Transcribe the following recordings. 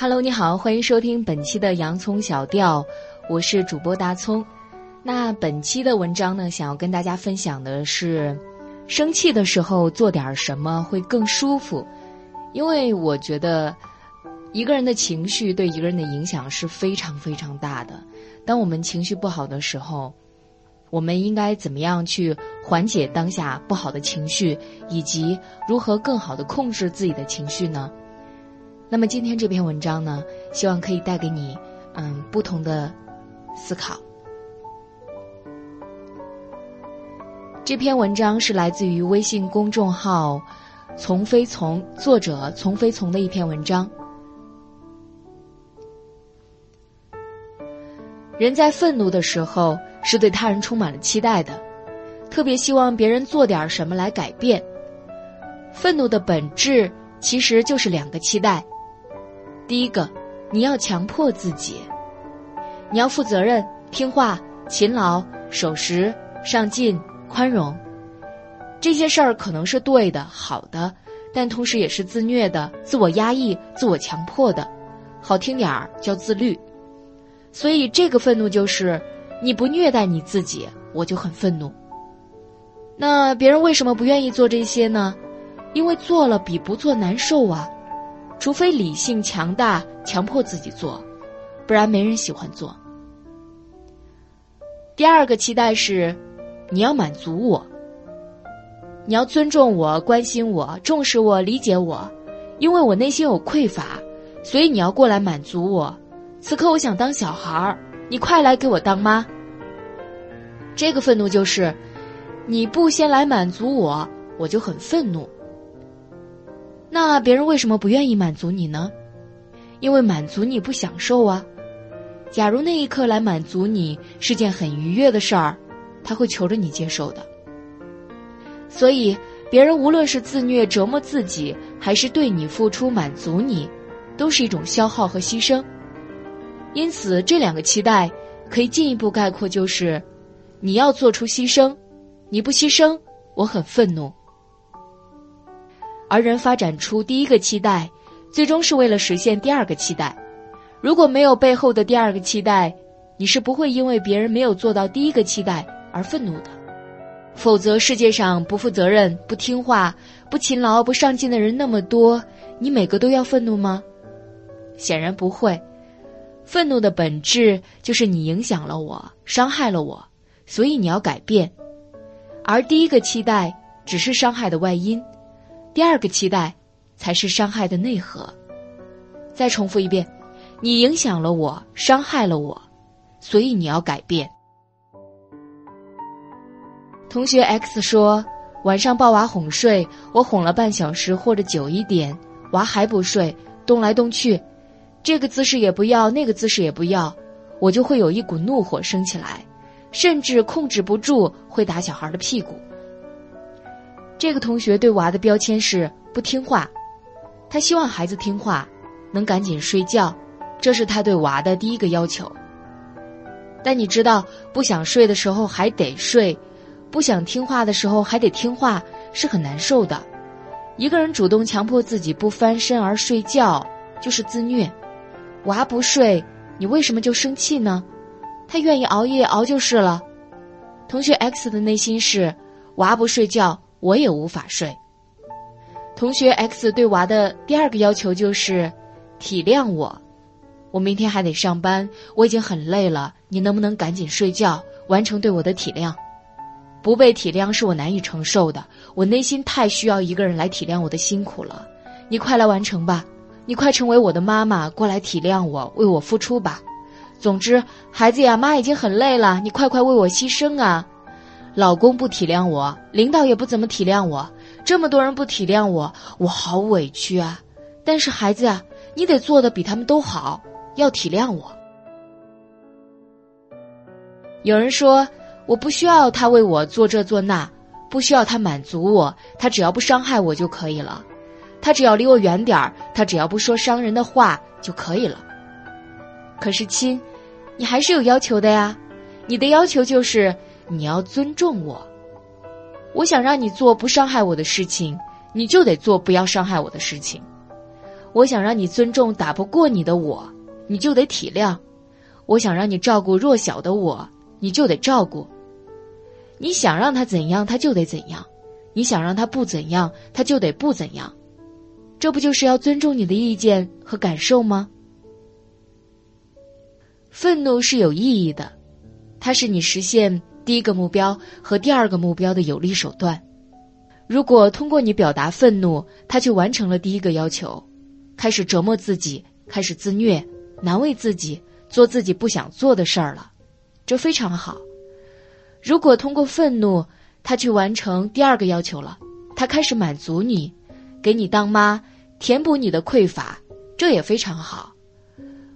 Hello，你好，欢迎收听本期的洋葱小调，我是主播大葱。那本期的文章呢，想要跟大家分享的是，生气的时候做点什么会更舒服，因为我觉得一个人的情绪对一个人的影响是非常非常大的。当我们情绪不好的时候，我们应该怎么样去缓解当下不好的情绪，以及如何更好的控制自己的情绪呢？那么今天这篇文章呢，希望可以带给你，嗯，不同的思考。这篇文章是来自于微信公众号“从飞从”作者从飞从的一篇文章。人在愤怒的时候，是对他人充满了期待的，特别希望别人做点什么来改变。愤怒的本质其实就是两个期待。第一个，你要强迫自己，你要负责任、听话、勤劳、守时、上进、宽容，这些事儿可能是对的、好的，但同时也是自虐的、自我压抑、自我强迫的，好听点儿叫自律。所以这个愤怒就是，你不虐待你自己，我就很愤怒。那别人为什么不愿意做这些呢？因为做了比不做难受啊。除非理性强大，强迫自己做，不然没人喜欢做。第二个期待是，你要满足我，你要尊重我、关心我、重视我、理解我，因为我内心有匮乏，所以你要过来满足我。此刻我想当小孩儿，你快来给我当妈。这个愤怒就是，你不先来满足我，我就很愤怒。那别人为什么不愿意满足你呢？因为满足你不享受啊。假如那一刻来满足你是件很愉悦的事儿，他会求着你接受的。所以，别人无论是自虐折磨自己，还是对你付出满足你，都是一种消耗和牺牲。因此，这两个期待可以进一步概括就是：你要做出牺牲，你不牺牲，我很愤怒。而人发展出第一个期待，最终是为了实现第二个期待。如果没有背后的第二个期待，你是不会因为别人没有做到第一个期待而愤怒的。否则，世界上不负责任、不听话、不勤劳、不上进的人那么多，你每个都要愤怒吗？显然不会。愤怒的本质就是你影响了我，伤害了我，所以你要改变。而第一个期待只是伤害的外因。第二个期待，才是伤害的内核。再重复一遍，你影响了我，伤害了我，所以你要改变。同学 X 说，晚上抱娃哄睡，我哄了半小时或者久一点，娃还不睡，动来动去，这个姿势也不要，那个姿势也不要，我就会有一股怒火升起来，甚至控制不住会打小孩的屁股。这个同学对娃的标签是不听话，他希望孩子听话，能赶紧睡觉，这是他对娃的第一个要求。但你知道，不想睡的时候还得睡，不想听话的时候还得听话，是很难受的。一个人主动强迫自己不翻身而睡觉，就是自虐。娃不睡，你为什么就生气呢？他愿意熬夜熬就是了。同学 X 的内心是，娃不睡觉。我也无法睡。同学 X 对娃的第二个要求就是体谅我，我明天还得上班，我已经很累了，你能不能赶紧睡觉，完成对我的体谅？不被体谅是我难以承受的，我内心太需要一个人来体谅我的辛苦了。你快来完成吧，你快成为我的妈妈，过来体谅我，为我付出吧。总之，孩子呀，妈已经很累了，你快快为我牺牲啊！老公不体谅我，领导也不怎么体谅我，这么多人不体谅我，我好委屈啊！但是孩子啊，你得做的比他们都好，要体谅我。有人说，我不需要他为我做这做那，不需要他满足我，他只要不伤害我就可以了，他只要离我远点儿，他只要不说伤人的话就可以了。可是亲，你还是有要求的呀，你的要求就是。你要尊重我，我想让你做不伤害我的事情，你就得做不要伤害我的事情。我想让你尊重打不过你的我，你就得体谅；我想让你照顾弱小的我，你就得照顾。你想让他怎样，他就得怎样；你想让他不怎样，他就得不怎样。这不就是要尊重你的意见和感受吗？愤怒是有意义的，它是你实现第一个目标和第二个目标的有力手段。如果通过你表达愤怒，他却完成了第一个要求，开始折磨自己，开始自虐，难为自己，做自己不想做的事儿了，这非常好。如果通过愤怒，他去完成第二个要求了，他开始满足你，给你当妈，填补你的匮乏，这也非常好。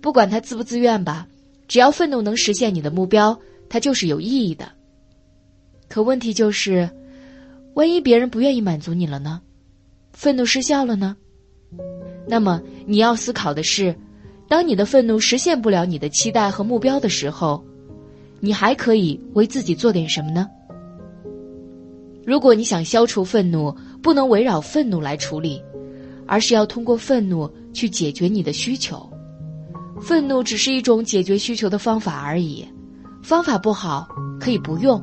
不管他自不自愿吧。只要愤怒能实现你的目标，它就是有意义的。可问题就是，万一别人不愿意满足你了呢？愤怒失效了呢？那么你要思考的是，当你的愤怒实现不了你的期待和目标的时候，你还可以为自己做点什么呢？如果你想消除愤怒，不能围绕愤怒来处理，而是要通过愤怒去解决你的需求。愤怒只是一种解决需求的方法而已，方法不好可以不用，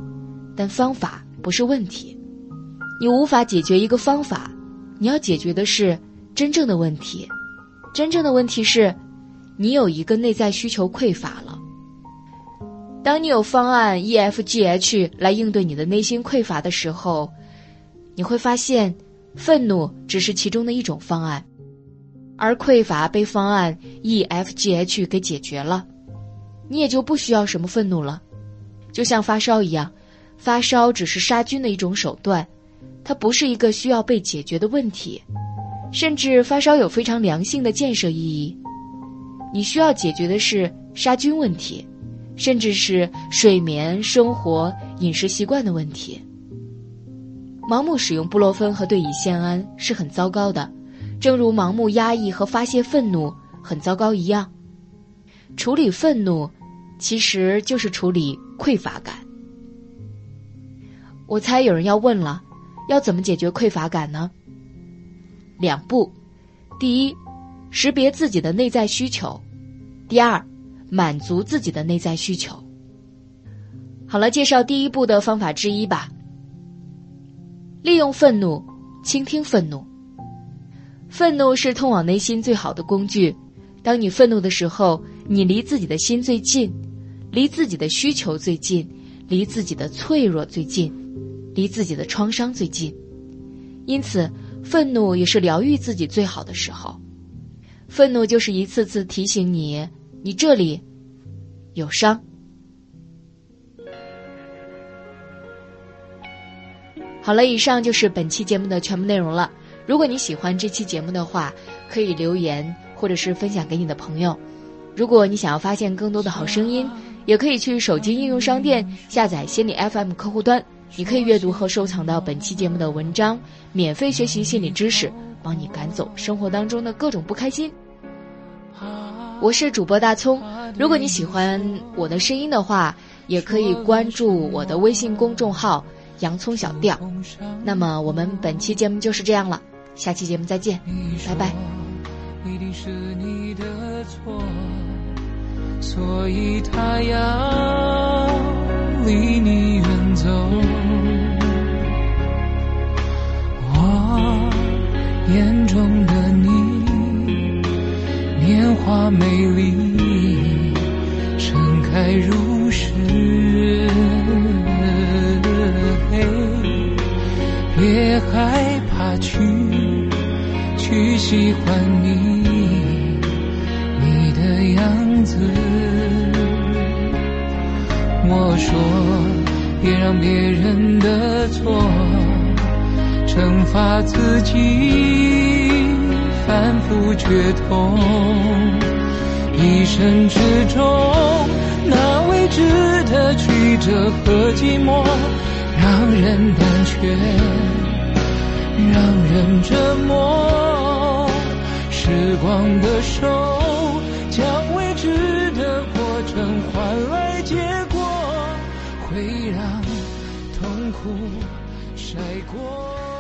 但方法不是问题。你无法解决一个方法，你要解决的是真正的问题。真正的问题是，你有一个内在需求匮乏了。当你有方案 E F G H 来应对你的内心匮乏的时候，你会发现，愤怒只是其中的一种方案。而匮乏被方案 E F G H 给解决了，你也就不需要什么愤怒了。就像发烧一样，发烧只是杀菌的一种手段，它不是一个需要被解决的问题。甚至发烧有非常良性的建设意义。你需要解决的是杀菌问题，甚至是睡眠、生活、饮食习惯的问题。盲目使用布洛芬和对乙酰胺是很糟糕的。正如盲目压抑和发泄愤怒很糟糕一样，处理愤怒其实就是处理匮乏感。我猜有人要问了，要怎么解决匮乏感呢？两步：第一，识别自己的内在需求；第二，满足自己的内在需求。好了，介绍第一步的方法之一吧。利用愤怒，倾听愤怒。愤怒是通往内心最好的工具。当你愤怒的时候，你离自己的心最近，离自己的需求最近，离自己的脆弱最近，离自己的创伤最近。因此，愤怒也是疗愈自己最好的时候。愤怒就是一次次提醒你，你这里有伤。好了，以上就是本期节目的全部内容了。如果你喜欢这期节目的话，可以留言或者是分享给你的朋友。如果你想要发现更多的好声音，也可以去手机应用商店下载心理 FM 客户端。你可以阅读和收藏到本期节目的文章，免费学习心理知识，帮你赶走生活当中的各种不开心。我是主播大葱，如果你喜欢我的声音的话，也可以关注我的微信公众号“洋葱小调”。那么我们本期节目就是这样了。下期节目再见，拜拜。一定是你的错，所以他要离你远走。我眼中的你，年华美丽，盛开如诗。别害怕去。去喜欢你，你别让别人的错惩罚自己，反复决痛。一生之中，那未知的曲折和寂寞，让人胆怯，让人折磨。时光的手，将未知的过程换来不晒过。